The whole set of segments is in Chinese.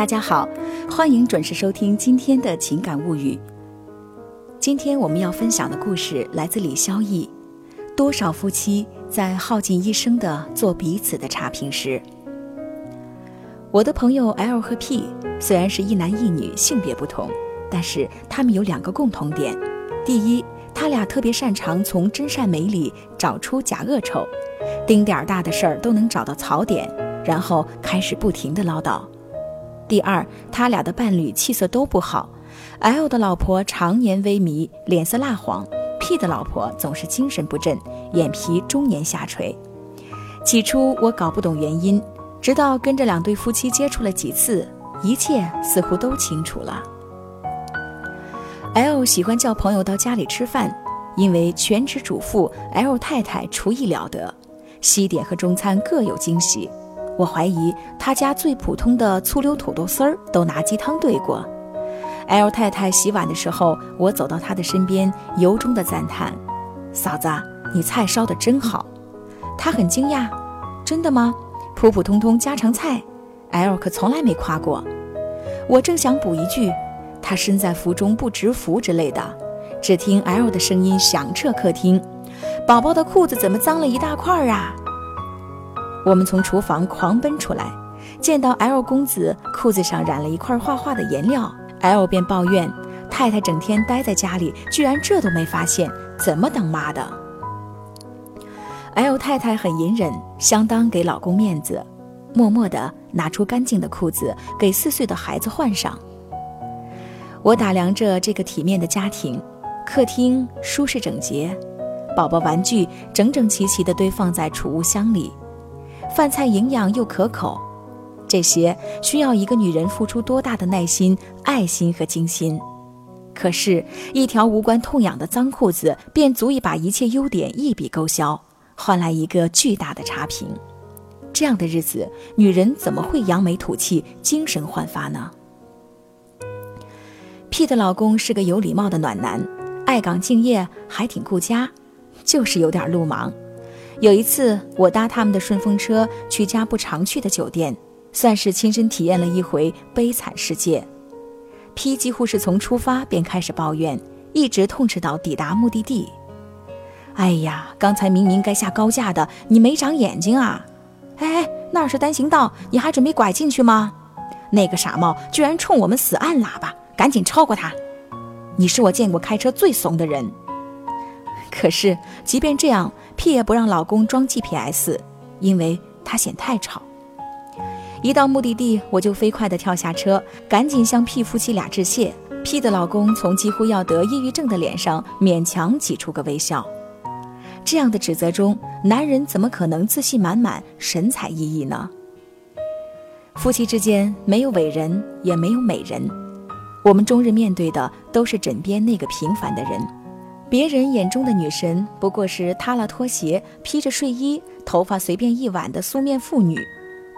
大家好，欢迎准时收听今天的情感物语。今天我们要分享的故事来自李肖逸。多少夫妻在耗尽一生的做彼此的差评时？我的朋友 L 和 P 虽然是一男一女，性别不同，但是他们有两个共同点：第一，他俩特别擅长从真善美里找出假恶丑，丁点儿大的事儿都能找到槽点，然后开始不停的唠叨。第二，他俩的伴侣气色都不好，L 的老婆常年萎靡，脸色蜡黄；P 的老婆总是精神不振，眼皮终年下垂。起初我搞不懂原因，直到跟这两对夫妻接触了几次，一切似乎都清楚了。L 喜欢叫朋友到家里吃饭，因为全职主妇 L 太太厨艺了得，西点和中餐各有惊喜。我怀疑他家最普通的醋溜土豆丝儿都拿鸡汤兑过。L 太太洗碗的时候，我走到她的身边，由衷的赞叹：“嫂子，你菜烧的真好。”她很惊讶：“真的吗？普普通通家常菜，L 可从来没夸过。”我正想补一句：“他身在福中不知福”之类的，只听 L 的声音响彻客厅：“宝宝的裤子怎么脏了一大块啊？”我们从厨房狂奔出来，见到 L 公子裤子上染了一块画画的颜料，L 便抱怨太太整天待在家里，居然这都没发现，怎么当妈的？L 太太很隐忍，相当给老公面子，默默地拿出干净的裤子给四岁的孩子换上。我打量着这个体面的家庭，客厅舒适整洁，宝宝玩具整整齐齐地堆放在储物箱里。饭菜营养又可口，这些需要一个女人付出多大的耐心、爱心和精心？可是，一条无关痛痒的脏裤子便足以把一切优点一笔勾销，换来一个巨大的差评。这样的日子，女人怎么会扬眉吐气、精神焕发呢？P 的老公是个有礼貌的暖男，爱岗敬业，还挺顾家，就是有点路盲。有一次，我搭他们的顺风车去家不常去的酒店，算是亲身体验了一回悲惨世界。P 几乎是从出发便开始抱怨，一直痛斥到抵达目的地。哎呀，刚才明明该下高架的，你没长眼睛啊！哎哎，那儿是单行道，你还准备拐进去吗？那个傻帽居然冲我们死按喇叭，赶紧超过他！你是我见过开车最怂的人。可是，即便这样。屁也不让老公装 GPS，因为他嫌太吵。一到目的地，我就飞快地跳下车，赶紧向屁夫妻俩致谢。屁的老公从几乎要得抑郁症的脸上勉强挤出个微笑。这样的指责中，男人怎么可能自信满满、神采奕奕呢？夫妻之间没有伟人，也没有美人，我们终日面对的都是枕边那个平凡的人。别人眼中的女神不过是塌了拖鞋、披着睡衣、头发随便一挽的素面妇女；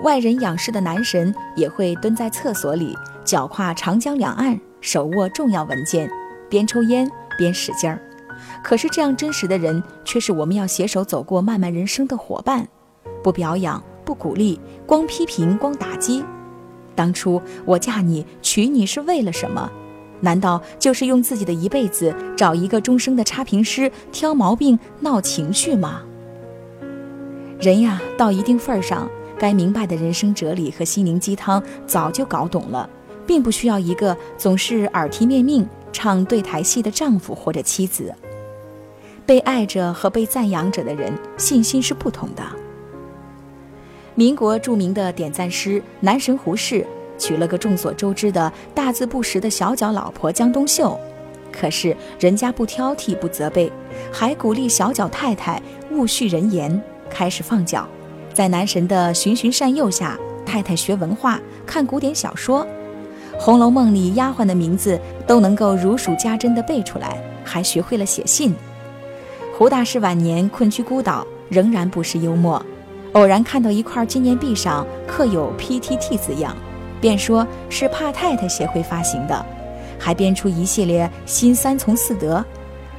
外人仰视的男神也会蹲在厕所里，脚跨长江两岸，手握重要文件，边抽烟边使劲儿。可是这样真实的人，却是我们要携手走过漫漫人生的伙伴。不表扬，不鼓励，光批评，光打击。当初我嫁你、娶你是为了什么？难道就是用自己的一辈子找一个终生的差评师挑毛病闹情绪吗？人呀，到一定份儿上，该明白的人生哲理和心灵鸡汤早就搞懂了，并不需要一个总是耳提面命唱对台戏的丈夫或者妻子。被爱着和被赞扬着的人，信心是不同的。民国著名的点赞师男神胡适。娶了个众所周知的大字不识的小脚老婆江冬秀，可是人家不挑剔不责备，还鼓励小脚太太勿续人言，开始放脚。在男神的循循善诱下，太太学文化，看古典小说，《红楼梦》里丫鬟的名字都能够如数家珍地背出来，还学会了写信。胡大师晚年困居孤岛，仍然不失幽默，偶然看到一块纪念币上刻有 “PTT” 字样。便说是怕太太协会发行的，还编出一系列新三从四德：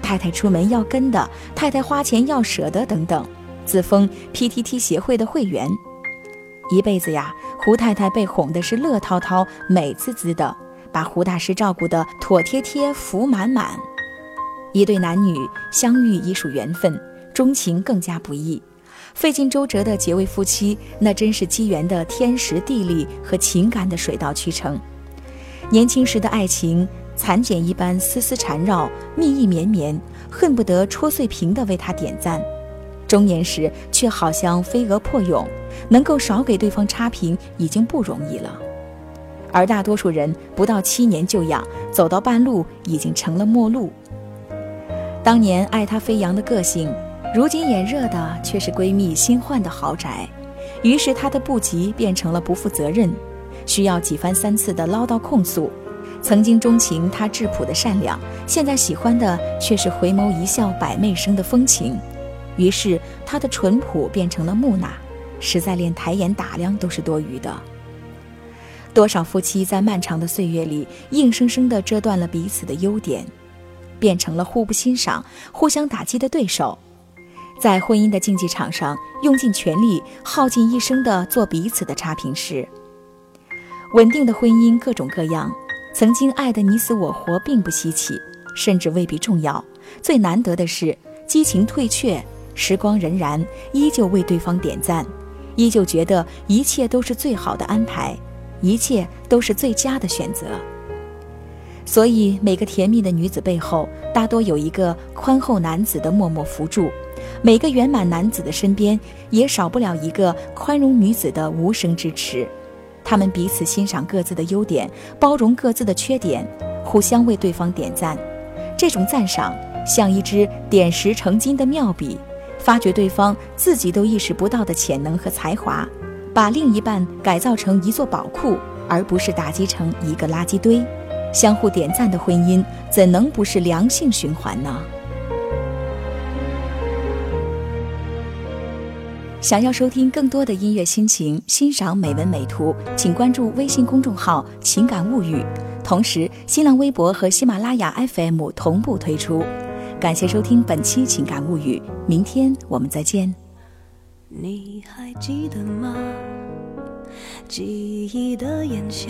太太出门要跟的，太太花钱要舍得等等，自封 PTT 协会的会员。一辈子呀，胡太太被哄的是乐滔滔、美滋滋的，把胡大师照顾得妥帖帖、福满满。一对男女相遇已属缘分，钟情更加不易。费尽周折的结为夫妻，那真是机缘的天时地利和情感的水到渠成。年轻时的爱情，蚕茧一般丝丝缠绕，蜜意绵绵，恨不得戳碎屏的为他点赞；中年时却好像飞蛾破蛹，能够少给对方差评已经不容易了。而大多数人不到七年就养，走到半路已经成了陌路。当年爱他飞扬的个性。如今眼热的却是闺蜜新换的豪宅，于是她的不急变成了不负责任，需要几番三次的唠叨控诉。曾经钟情她质朴的善良，现在喜欢的却是回眸一笑百媚生的风情。于是她的淳朴变成了木讷，实在连抬眼打量都是多余的。多少夫妻在漫长的岁月里，硬生生地遮断了彼此的优点，变成了互不欣赏、互相打击的对手。在婚姻的竞技场上，用尽全力、耗尽一生的做彼此的差评师。稳定的婚姻各种各样，曾经爱得你死我活并不稀奇，甚至未必重要。最难得的是，激情退却，时光荏苒，依旧为对方点赞，依旧觉得一切都是最好的安排，一切都是最佳的选择。所以，每个甜蜜的女子背后，大多有一个宽厚男子的默默扶助。每个圆满男子的身边，也少不了一个宽容女子的无声支持。他们彼此欣赏各自的优点，包容各自的缺点，互相为对方点赞。这种赞赏像一支点石成金的妙笔，发掘对方自己都意识不到的潜能和才华，把另一半改造成一座宝库，而不是打击成一个垃圾堆。相互点赞的婚姻，怎能不是良性循环呢？想要收听更多的音乐心情，欣赏美文美图，请关注微信公众号“情感物语”，同时新浪微博和喜马拉雅 FM 同步推出。感谢收听本期《情感物语》，明天我们再见。你还记得吗？记忆的炎夏，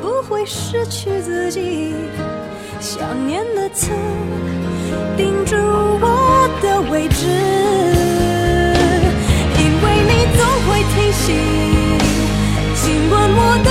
不会失去自己。想念的刺钉住我的位置，因为你总会提醒，尽管我的